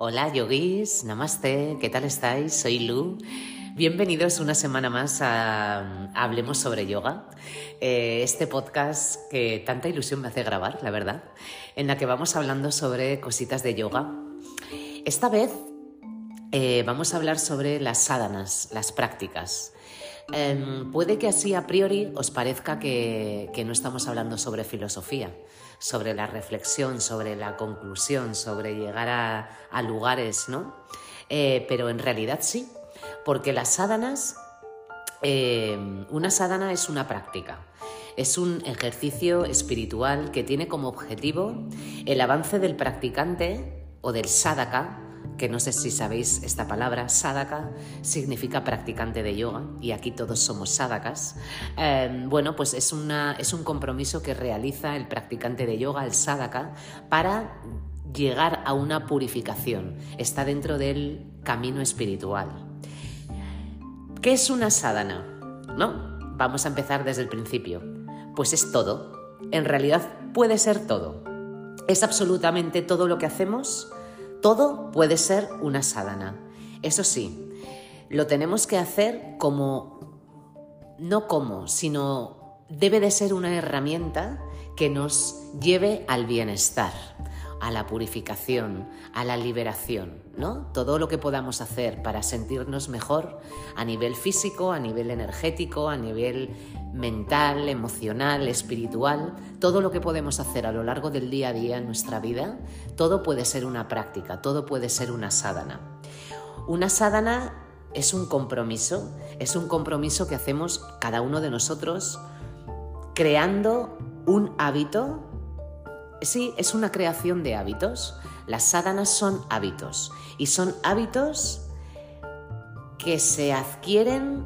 Hola yogis, namaste, ¿qué tal estáis? Soy Lu. Bienvenidos una semana más a Hablemos sobre Yoga, eh, este podcast que tanta ilusión me hace grabar, la verdad, en la que vamos hablando sobre cositas de yoga. Esta vez eh, vamos a hablar sobre las sádanas, las prácticas. Em, puede que así a priori os parezca que, no estamos hablando sobre filosofía, sobre la reflexión, sobre la conclusión, sobre llegar a, lugares, ¿no? Eh, pero en realidad sí, porque las sádanas, em, una sádana es una práctica. Es un ejercicio espiritual que tiene como objetivo el avance del practicante o del sadhaka que no sé si sabéis esta palabra, sadhaka significa practicante de yoga y aquí todos somos sadhakas. Em, bueno, pues es, una, es un compromiso que realiza el practicante de yoga, el sadhaka, para llegar a una purificación. Está dentro del camino espiritual. ¿Qué es una sadhana? ¿No? Vamos a empezar desde el principio. Pues es todo. En realidad puede ser todo. Es absolutamente todo lo que hacemos todo puede ser una sadhana. Eso sí, lo tenemos que hacer como, no como, sino debe de ser una herramienta que nos lleve al bienestar, a la purificación, a la liberación, ¿no? Todo lo que podamos hacer para sentirnos mejor a nivel físico, a nivel energético, a nivel mental, emocional, espiritual, todo lo que podemos hacer a lo largo del día a día en nuestra vida, todo puede ser una práctica, todo puede ser una sadhana. Una sadhana es un compromiso, es un compromiso que hacemos cada uno de nosotros creando un hábito. Sí, es una creación de hábitos. Las sadhanas son hábitos y son hábitos que se adquieren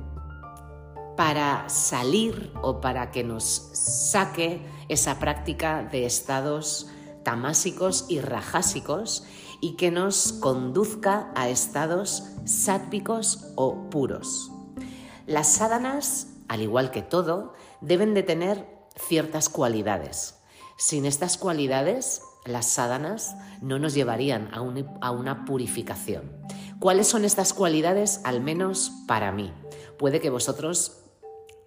para salir o para que nos saque esa práctica de estados tamásicos y rajásicos y que nos conduzca a estados sátpicos o puros. Las sádanas, al igual que todo, deben de tener ciertas cualidades. Sin estas cualidades, las sádanas no nos llevarían a, a una purificación. ¿Cuáles son estas cualidades? Al menos para mí. Puede que vosotros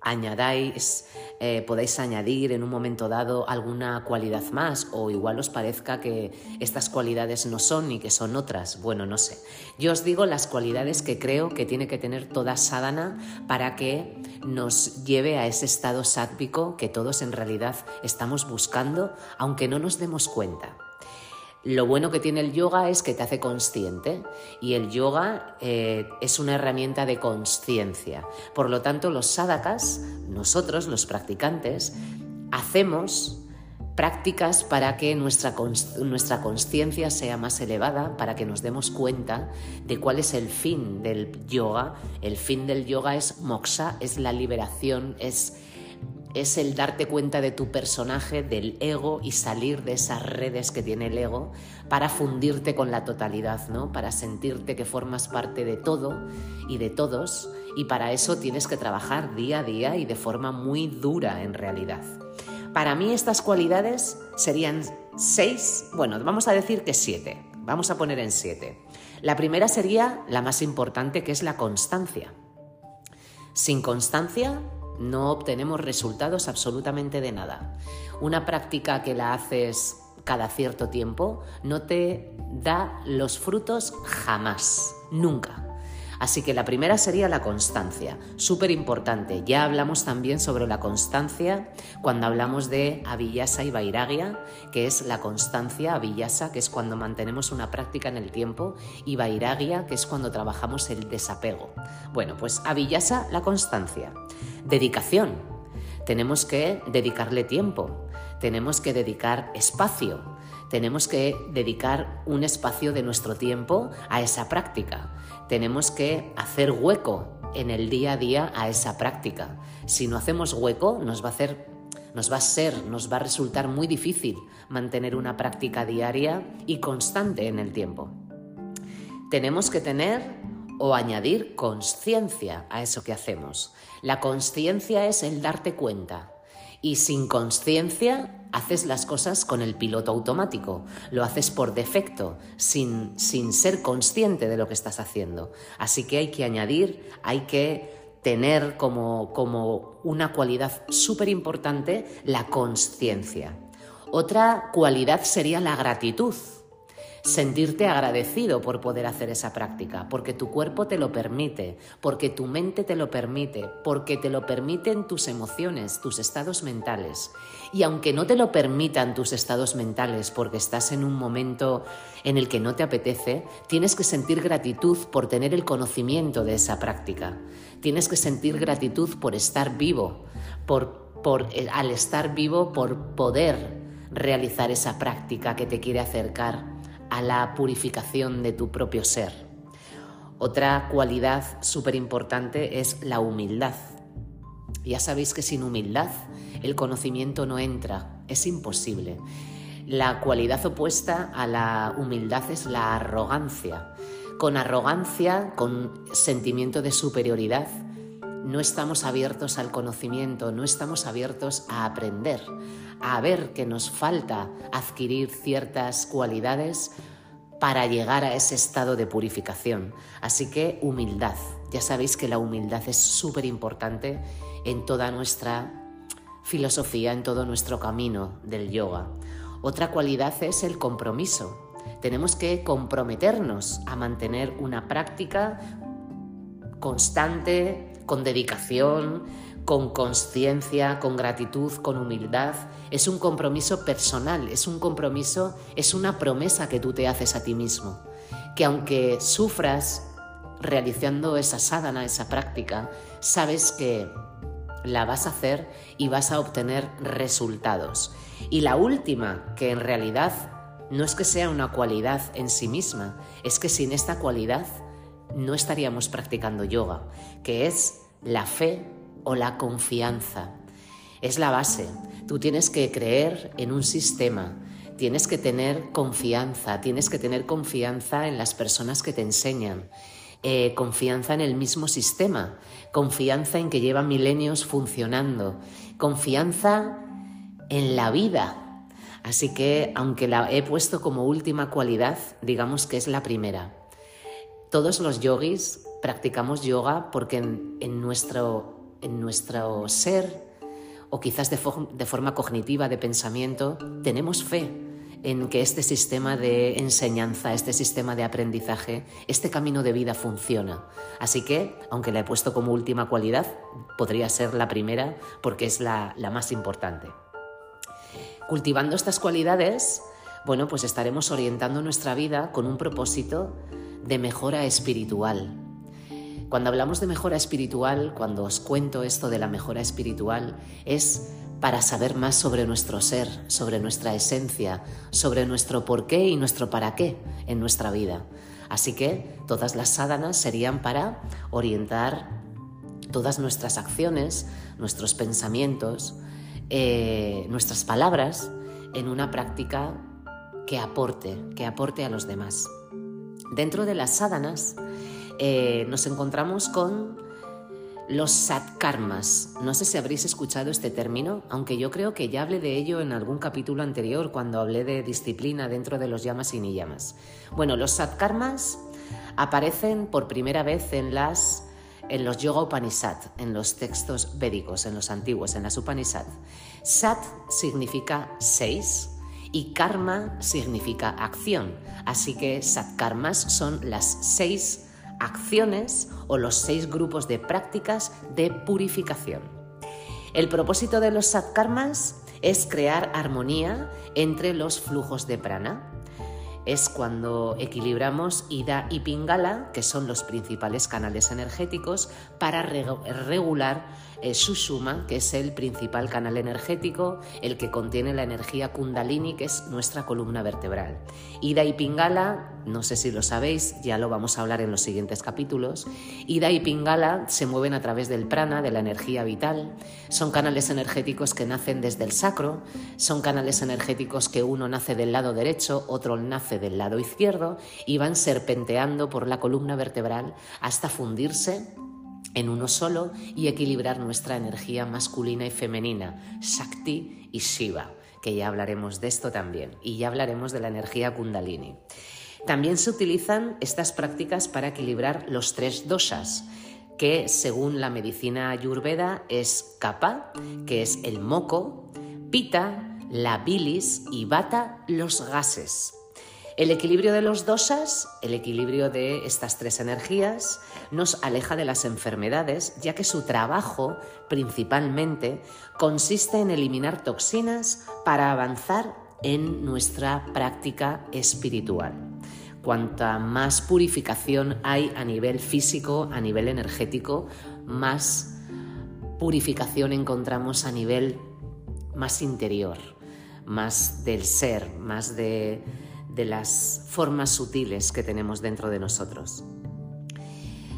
añadáis, eh, podéis añadir en un momento dado alguna cualidad más o igual os parezca que estas cualidades no son y que son otras. Bueno, no sé. Yo os digo las cualidades que creo que tiene que tener toda sadhana para que nos lleve a ese estado sátvico que todos en realidad estamos buscando, aunque no nos demos cuenta. Lo bueno que tiene el yoga es que te hace consciente y el yoga eh, es una herramienta de conciencia. Por lo tanto, los sadhakas, nosotros, los practicantes, hacemos prácticas para que nuestra conciencia sea más elevada, para que nos demos cuenta de cuál es el fin del yoga. El fin del yoga es moksha, es la liberación, es es el darte cuenta de tu personaje, del ego y salir de esas redes que tiene el ego para fundirte con la totalidad, ¿no? Para sentirte que formas parte de todo y de todos y para eso tienes que trabajar día a día y de forma muy dura en realidad. Para mí estas cualidades serían seis, bueno, vamos a decir que siete, vamos a poner en siete. La primera sería la más importante que es la constancia. Sin constancia no obtenemos resultados absolutamente de nada. Una práctica que la haces cada cierto tiempo no te da los frutos jamás, nunca. Así que la primera sería la constancia, súper importante. Ya hablamos también sobre la constancia cuando hablamos de Avillasa y Vairagya, que es la constancia, Avillasa, que es cuando mantenemos una práctica en el tiempo, y Vairagya, que es cuando trabajamos el desapego. Bueno, pues Avillasa, la constancia. Dedicación. Tenemos que dedicarle tiempo, tenemos que dedicar espacio, tenemos que dedicar un espacio de nuestro tiempo a esa práctica tenemos que hacer hueco en el día a día a esa práctica. Si no hacemos hueco, nos va a hacer nos va a ser, nos va a resultar muy difícil mantener una práctica diaria y constante en el tiempo. Tenemos que tener o añadir conciencia a eso que hacemos. La conciencia es el darte cuenta Y sin conciencia haces las cosas con el piloto automático, lo haces por defecto, sin, sin ser consciente de lo que estás haciendo. Así que hay que añadir, hay que tener como, como una cualidad súper importante la conciencia. Otra cualidad sería la gratitud sentirte agradecido por poder hacer esa práctica, porque tu cuerpo te lo permite, porque tu mente te lo permite, porque te lo permiten tus emociones, tus estados mentales. Y aunque no te lo permitan tus estados mentales porque estás en un momento en el que no te apetece, tienes que sentir gratitud por tener el conocimiento de esa práctica. Tienes que sentir gratitud por estar vivo, por, eh, al estar vivo por poder realizar esa práctica que te quiere acercar a la purificación de tu propio ser. Otra cualidad súper importante es la humildad. Ya sabéis que sin humildad el conocimiento no entra, es imposible. La cualidad opuesta a la humildad es la arrogancia. Con arrogancia, con sentimiento de superioridad, no estamos abiertos al conocimiento, no estamos abiertos a aprender, a ver que nos falta adquirir ciertas cualidades para llegar a ese estado de purificación. Así que humildad. Ya sabéis que la humildad es súper importante en toda nuestra filosofía, en todo nuestro camino del yoga. Otra cualidad es el compromiso. Tenemos que comprometernos a mantener una práctica constante, con dedicación, con conciencia, con gratitud, con humildad. Es un compromiso personal, es un compromiso, es una promesa que tú te haces a ti mismo. Que aunque sufras realizando esa sadhana, esa práctica, sabes que la vas a hacer y vas a obtener resultados. Y la última, que en realidad no es que sea una cualidad en sí misma, es que sin esta cualidad no estaríamos practicando yoga, que es la fe o la confianza. Es la base. Tú tienes que creer en un sistema, tienes que tener confianza, tienes que tener confianza en las personas que te enseñan, eh, confianza en el mismo sistema, confianza en que lleva milenios funcionando, confianza en la vida. Así que, aunque la he puesto como última cualidad, digamos que es la primera. Todos los yogis practicamos yoga porque en nuestro en nuestro ser o quizás de, forma cognitiva, de pensamiento, tenemos fe en que este sistema de enseñanza, este sistema de aprendizaje, este camino de vida funciona. Así que, aunque la he puesto como última cualidad, podría ser la primera porque es la, la más importante. Cultivando estas cualidades, bueno, pues estaremos orientando nuestra vida con un propósito de mejora espiritual, cuando hablamos de mejora espiritual, cuando os cuento esto de la mejora espiritual, es para saber más sobre nuestro ser, sobre nuestra esencia, sobre nuestro por qué y nuestro para qué en nuestra vida. Así que todas las sádanas serían para orientar todas nuestras acciones, nuestros pensamientos, eh, nuestras palabras en una práctica que aporte, que aporte a los demás. Dentro de las sádanas eh, nos encontramos con los satkarmas. No sé si habréis escuchado este término, aunque yo creo que ya hablé de ello en algún capítulo anterior cuando hablé de disciplina dentro de los llamas y niyamas. Bueno, los satkarmas aparecen por primera vez en las en los Yoga Upanishad, en los textos védicos, en los antiguos, en las Upanishad. Sat significa seis y karma significa acción. Así que satkarmas son las seis acciones o los seis grupos de prácticas de purificación. El propósito de los satkarmas es crear armonía entre los flujos de prana. Es cuando equilibramos Ida y Pingala, que son los principales canales energéticos, para regular eh, Sushuma, que es el principal canal energético, el que contiene la energía Kundalini, que es nuestra columna vertebral. Ida y Pingala, no sé si lo sabéis, ya lo vamos a hablar en los siguientes capítulos. Ida y Pingala se mueven a través del prana, de la energía vital. Son canales energéticos que nacen desde el sacro, son canales energéticos que uno nace del lado derecho, otro nace del lado izquierdo y van serpenteando por la columna vertebral hasta fundirse en uno solo y equilibrar nuestra energía masculina y femenina, Shakti y Shiva, que ya hablaremos de esto también, y ya hablaremos de la energía kundalini. También se utilizan estas prácticas para equilibrar los tres doshas, que según la medicina ayurveda es kapha, que es el moco, pita, la bilis y vata, los gases. El equilibrio de los dosas, el equilibrio de estas tres energías, nos aleja de las enfermedades, ya que su trabajo principalmente consiste en eliminar toxinas para avanzar en nuestra práctica espiritual. Cuanta más purificación hay a nivel físico, a nivel energético, más purificación encontramos a nivel más interior, más del ser, más de de las formas sutiles que tenemos dentro de nosotros.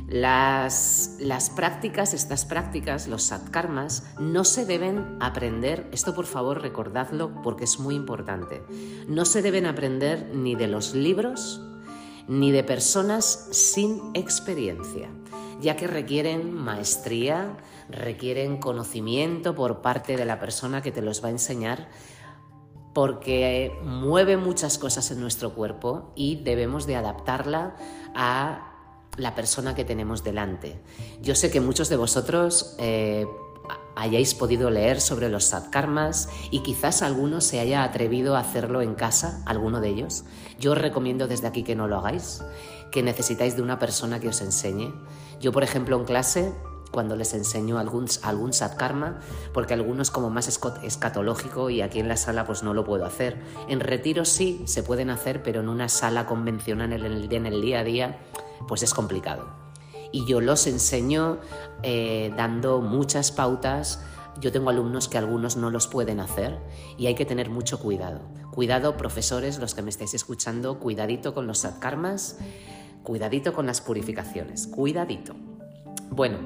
Las, las, prácticas, estas prácticas, los satkarmas, no se deben aprender, esto por favor recordadlo porque es muy importante, no se deben aprender ni de los libros ni de personas sin experiencia, ya que requieren maestría, requieren conocimiento por parte de la persona que te los va a enseñar porque mueve muchas cosas en nuestro cuerpo y debemos de adaptarla a la persona que tenemos delante. Yo sé que muchos de vosotros eh, hayáis podido leer sobre los satkarmas y quizás alguno se haya atrevido a hacerlo en casa, alguno de ellos. Yo os recomiendo desde aquí que no lo hagáis, que necesitáis de una persona que os enseñe. Yo, por ejemplo, en clase cuando les enseño algún, algún satkarma, porque algunos como más escatológico y aquí en la sala pues no lo puedo hacer. En retiro sí se pueden hacer, pero en una sala convencional en el, en el día a día pues es complicado. Y yo los enseño eh, dando muchas pautas. Yo tengo alumnos que algunos no los pueden hacer y hay que tener mucho cuidado. Cuidado, profesores, los que me estáis escuchando, cuidadito con los satkarmas, cuidadito con las purificaciones, cuidadito. Bueno,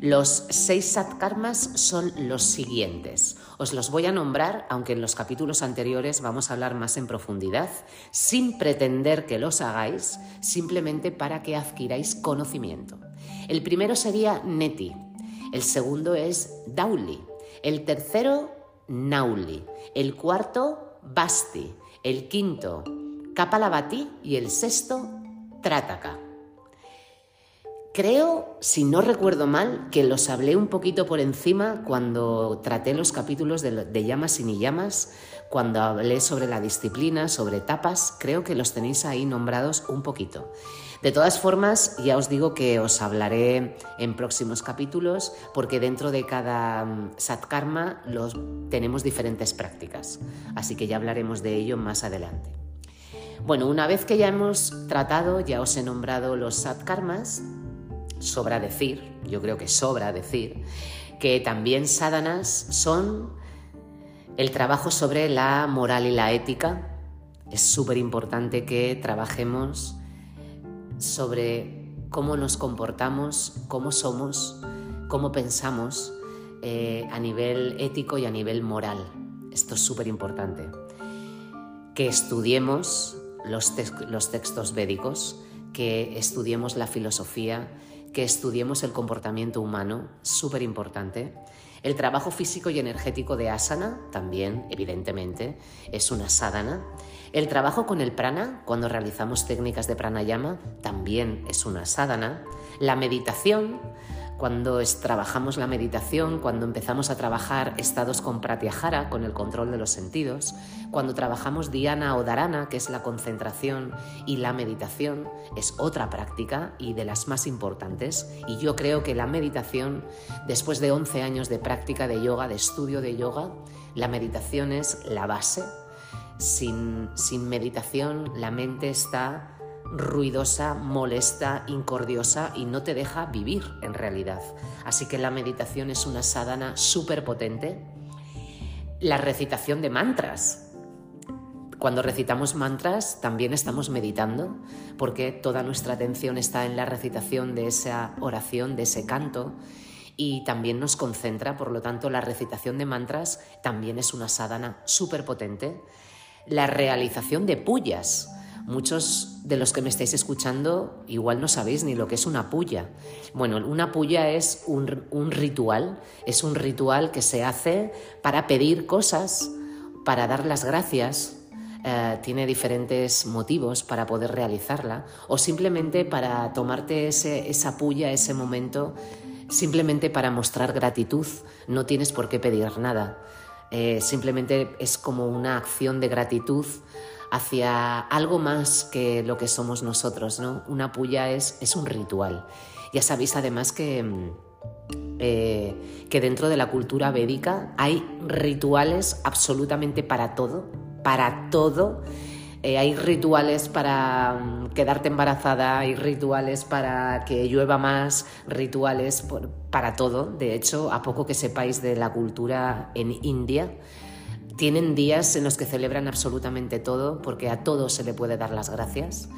los seis satkarmas son los siguientes. Os los voy a nombrar, aunque en los capítulos anteriores vamos a hablar más en profundidad, sin pretender que los hagáis, simplemente para que adquiráis conocimiento. El primero sería Neti, el segundo es Dauli, el tercero Nauli, el cuarto Basti, el quinto Kapalabhati y el sexto Trataka. Creo, si no recuerdo mal, que los hablé un poquito por encima cuando traté los capítulos de, llamas y ni llamas, cuando hablé sobre la disciplina, sobre etapas, creo que los tenéis ahí nombrados un poquito. De todas formas, ya os digo que os hablaré en próximos capítulos porque dentro de cada mm, satkarma los, tenemos diferentes prácticas, así que ya hablaremos de ello más adelante. Bueno, una vez que ya hemos tratado, ya os he nombrado los satkarmas, sobra decir, yo creo que sobra decir, que también sádanas son el trabajo sobre la moral y la ética. Es súper importante que trabajemos sobre cómo nos comportamos, cómo somos, cómo pensamos eh, a nivel ético y a nivel moral. Esto es súper importante. Que estudiemos los, los textos védicos, que estudiemos la filosofía, que estudiemos el comportamiento humano, súper importante. El trabajo físico y energético de asana, también, evidentemente, es una sadhana. El trabajo con el prana, cuando realizamos técnicas de pranayama, también es una sadhana. La meditación, cuando trabajamos la meditación, cuando empezamos a trabajar estados con pratyahara, con el control de los sentidos, cuando trabajamos dhyana o dharana, que es la concentración y la meditación, es otra práctica y de las más importantes. Y yo creo que la meditación, después de 11 años de práctica de yoga, de estudio de yoga, la meditación es la base. Sin, meditación la mente está ruidosa, molesta, incordiosa y no te deja vivir en realidad. Así que la meditación es una sadhana súper potente. La recitación de mantras. Cuando recitamos mantras también estamos meditando porque toda nuestra atención está en la recitación de esa oración, de ese canto y también nos concentra, por lo tanto la recitación de mantras también es una sadhana súper potente. La realización de puyas Muchos de los que me estáis escuchando igual no sabéis ni lo que es una puya. Bueno, una puya es un, un ritual, es un ritual que se hace para pedir cosas, para dar las gracias, eh, tiene diferentes motivos para poder realizarla o simplemente para tomarte ese, esa puya, ese momento, simplemente para mostrar gratitud. No tienes por qué pedir nada. Eh, simplemente es como una acción de gratitud hacia algo más que lo que somos nosotros. ¿no? Una puya es, un ritual. Ya sabéis además que... Eh, que dentro de la cultura védica hay rituales absolutamente para todo, para todo. Eh, hay rituales para mm, quedarte embarazada, hay rituales para que llueva más, rituales para todo. De hecho, a poco que sepáis de la cultura en India, tienen días en los que celebran absolutamente todo porque a todo se le puede dar las gracias.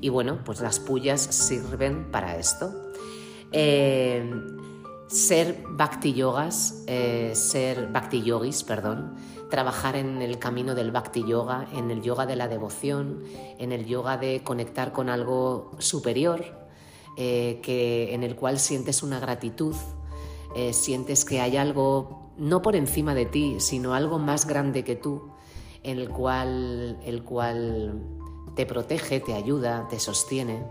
Y bueno, pues las pullas sirven para esto. Eh, ser bhakti yogas, eh, ser bhakti yogis, perdón, trabajar en el camino del bhakti yoga, en el yoga de la devoción, en el yoga de conectar con algo superior, eh, que, en el cual sientes una gratitud, eh, sientes que hay algo no por encima de ti, sino algo más grande que tú, en el cual, el cual te protege, te ayuda, te sostiene.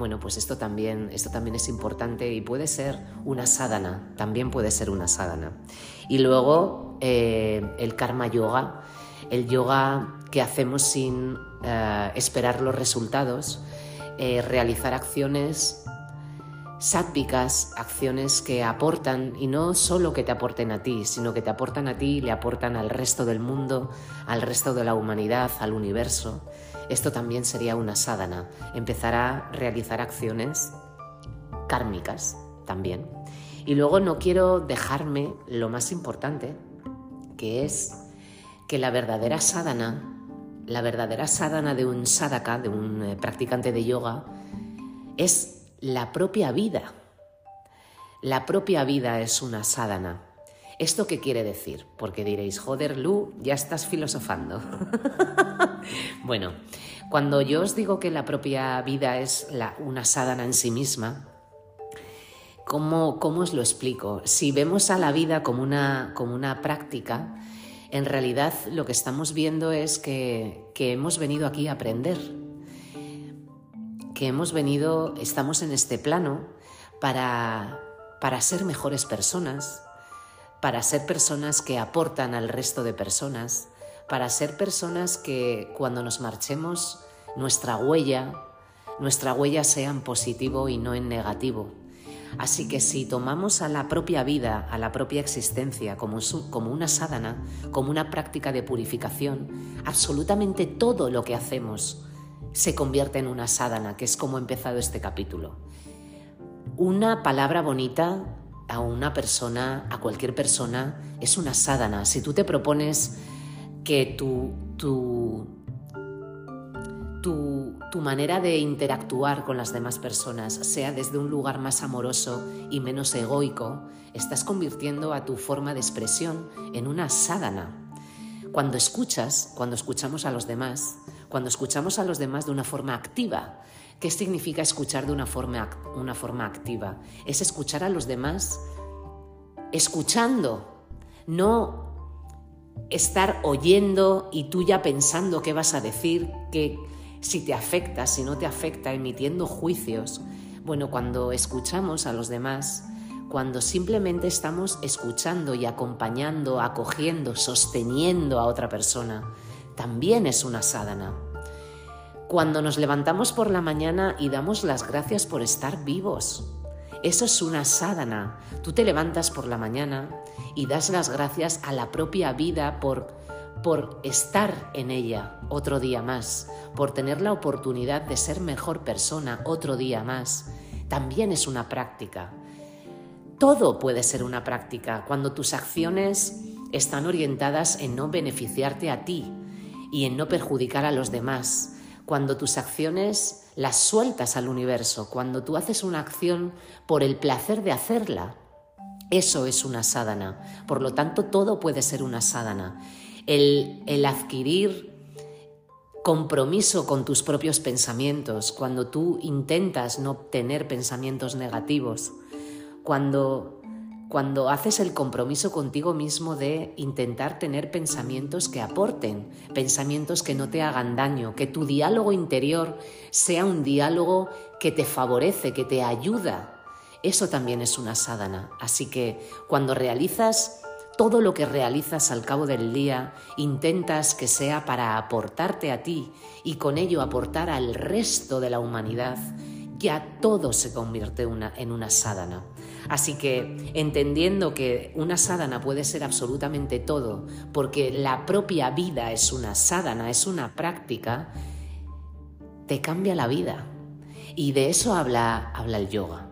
Bueno, pues esto también, esto también es importante y puede ser una sadhana, también puede ser una sadhana. Y luego eh, el karma yoga, el yoga que hacemos sin eh, esperar los resultados, eh, realizar acciones sátpicas, acciones que aportan, y no solo que te aporten a ti, sino que te aportan a ti y le aportan al resto del mundo, al resto de la humanidad, al universo. Esto también sería una sadhana, empezar a realizar acciones kármicas también. Y luego no quiero dejarme lo más importante, que es que la verdadera sadhana, la verdadera sadhana de un sadhaka, de un eh, practicante de yoga, es la propia vida. La propia vida es una sadhana. ¿Esto qué quiere decir? Porque diréis, joder, Lu, ya estás filosofando. bueno, cuando yo os digo que la propia vida es una sadhana en sí misma, ¿cómo, os lo explico? Si vemos a la vida como una, como una práctica, en realidad lo que estamos viendo es que, que hemos venido aquí a aprender, que hemos venido, estamos en este plano para, para ser mejores personas, para ser personas que aportan al resto de personas, para ser personas que cuando nos marchemos nuestra huella, nuestra huella sea en positivo y no en negativo. Así que si tomamos a la propia vida, a la propia existencia como, una sadhana, como una práctica de purificación, absolutamente todo lo que hacemos se convierte en una sadhana, que es como ha empezado este capítulo. Una palabra bonita a una persona, a cualquier persona, es una sadhana. Si tú te propones que tu, tu, tu, tu, manera de interactuar con las demás personas sea desde un lugar más amoroso y menos egoico, estás convirtiendo a tu forma de expresión en una sadhana. Cuando escuchas, cuando escuchamos a los demás, cuando escuchamos a los demás de una forma activa, ¿Qué significa escuchar de una forma, una forma activa? Es escuchar a los demás escuchando, no estar oyendo y tú ya pensando qué vas a decir, que si te afecta, si no te afecta, emitiendo juicios. Bueno, cuando escuchamos a los demás, cuando simplemente estamos escuchando y acompañando, acogiendo, sosteniendo a otra persona, también es una sadhana cuando nos levantamos por la mañana y damos las gracias por estar vivos. Eso es una sadhana. Tú te levantas por la mañana y das las gracias a la propia vida por, por estar en ella otro día más, por tener la oportunidad de ser mejor persona otro día más. También es una práctica. Todo puede ser una práctica cuando tus acciones están orientadas en no beneficiarte a ti y en no perjudicar a los demás cuando tus acciones las sueltas al universo, cuando tú haces una acción por el placer de hacerla, eso es una sadhana. Por lo tanto, todo puede ser una sadhana. El, el adquirir compromiso con tus propios pensamientos, cuando tú intentas no tener pensamientos negativos, cuando, cuando haces el compromiso contigo mismo de intentar tener pensamientos que aporten, pensamientos que no te hagan daño, que tu diálogo interior sea un diálogo que te favorece, que te ayuda. Eso también es una sádana. Así que cuando realizas todo lo que realizas al cabo del día intentas que sea para aportarte a ti y con ello aportar al resto de la humanidad, ya todo se convierte en una sádana. Así que entendiendo que una sádana puede ser absolutamente todo, porque la propia vida es una sádana, es una práctica, te cambia la vida. Y de eso habla, habla el yoga.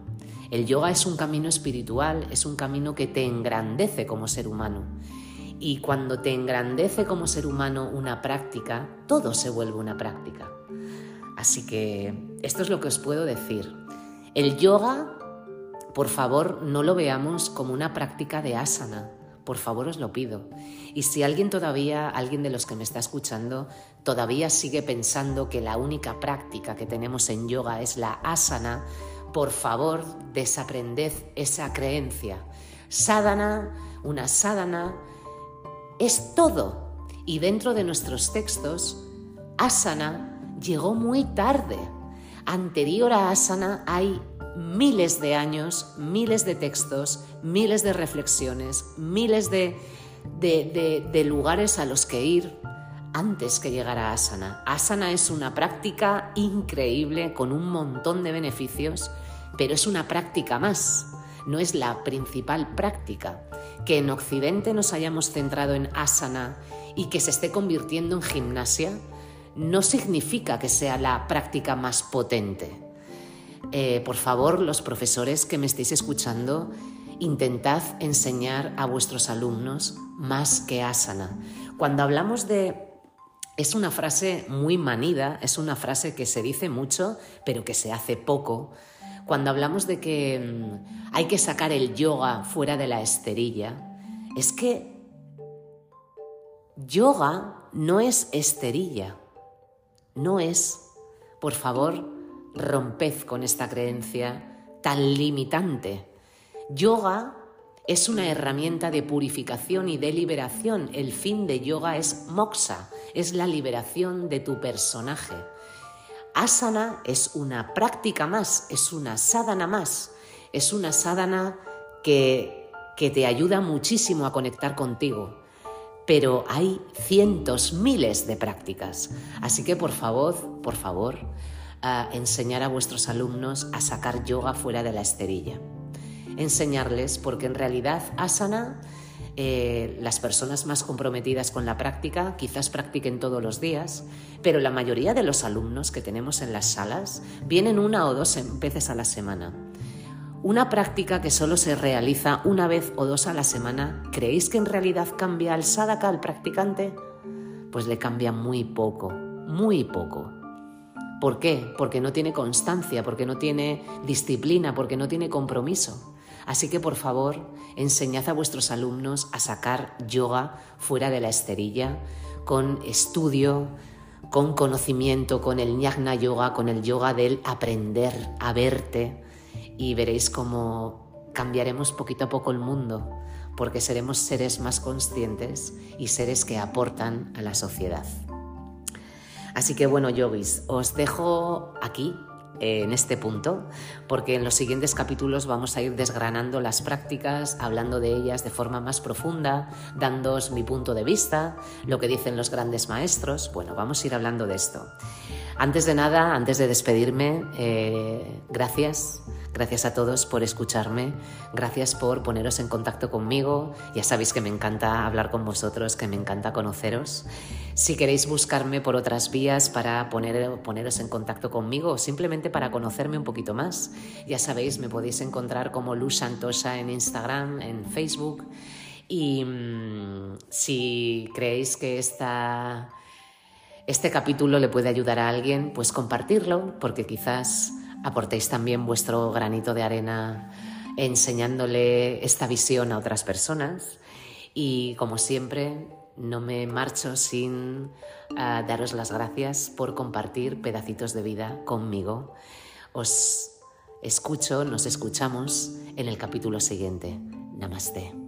El yoga es un camino espiritual, es un camino que te engrandece como ser humano. Y cuando te engrandece como ser humano una práctica, todo se vuelve una práctica. Así que esto es lo que os puedo decir. El yoga, por favor, no lo veamos como una práctica de asana. Por favor, os lo pido. Y si alguien todavía, alguien de los que me está escuchando, todavía sigue pensando que la única práctica que tenemos en yoga es la asana, por favor, desaprended esa creencia. Sadhana, una sadhana, es todo. Y dentro de nuestros textos, asana llegó muy tarde. Anterior a asana hay miles de años, miles de textos, miles de reflexiones, miles de, lugares a los que ir antes que llegar a asana. Asana es una práctica increíble con un montón de beneficios, pero es una práctica más, no es la principal práctica. Que en Occidente nos hayamos centrado en asana y que se esté convirtiendo en gimnasia no significa que sea la práctica más potente. Eh, por favor, los profesores que me estéis escuchando, intentad enseñar a vuestros alumnos más que asana. Cuando hablamos de es una frase muy manida, es una frase que se dice mucho, pero que se hace poco. Cuando hablamos de que mm, hay que sacar el yoga fuera de la esterilla, es que yoga no es esterilla, no es. Por favor, romped con esta creencia tan limitante. Yoga es una herramienta de purificación y de liberación. El fin de yoga es moksha, es la liberación de tu personaje. Asana es una práctica más, es una sadhana más, es una sadhana que, que te ayuda muchísimo a conectar contigo. Pero hay cientos, miles de prácticas. Así que por favor, por favor, enseñar a vuestros alumnos a sacar yoga fuera de la esterilla enseñarles, porque en realidad asana, eh, las personas más comprometidas con la práctica quizás practiquen todos los días, pero la mayoría de los alumnos que tenemos en las salas vienen una o dos veces a la semana. Una práctica que solo se realiza una vez o dos a la semana, ¿creéis que en realidad cambia al sadhaka, al practicante? Pues le cambia muy poco, muy poco. ¿Por qué? Porque no tiene constancia, porque no tiene disciplina, porque no tiene compromiso. Así que por favor, enseñad a vuestros alumnos a sacar yoga fuera de la esterilla, con estudio, con conocimiento, con el jnana yoga, con el yoga del aprender a verte y veréis cómo cambiaremos poquito a poco el mundo, porque seremos seres más conscientes y seres que aportan a la sociedad. Así que bueno, yogis, os dejo aquí en este punto, porque en los siguientes capítulos vamos a ir desgranando las prácticas, hablando de ellas de forma más profunda, dándoos mi punto de vista, lo que dicen los grandes maestros. Bueno, vamos a ir hablando de esto. Antes de nada, antes de despedirme, eh, gracias Gracias a todos por escucharme, gracias por poneros en contacto conmigo. Ya sabéis que me encanta hablar con vosotros, que me encanta conoceros. Si queréis buscarme por otras vías para poner, poneros en contacto conmigo o simplemente para conocerme un poquito más, ya sabéis, me podéis encontrar como Luz Santosa en Instagram, en Facebook. Y mm, si creéis que esta, este capítulo le puede ayudar a alguien, pues compartirlo, porque quizás aportéis también vuestro granito de arena enseñándole esta visión a otras personas. Y como siempre, no me marcho sin ah, daros las gracias por compartir pedacitos de vida conmigo. Os escucho, nos escuchamos en el capítulo siguiente. Namaste.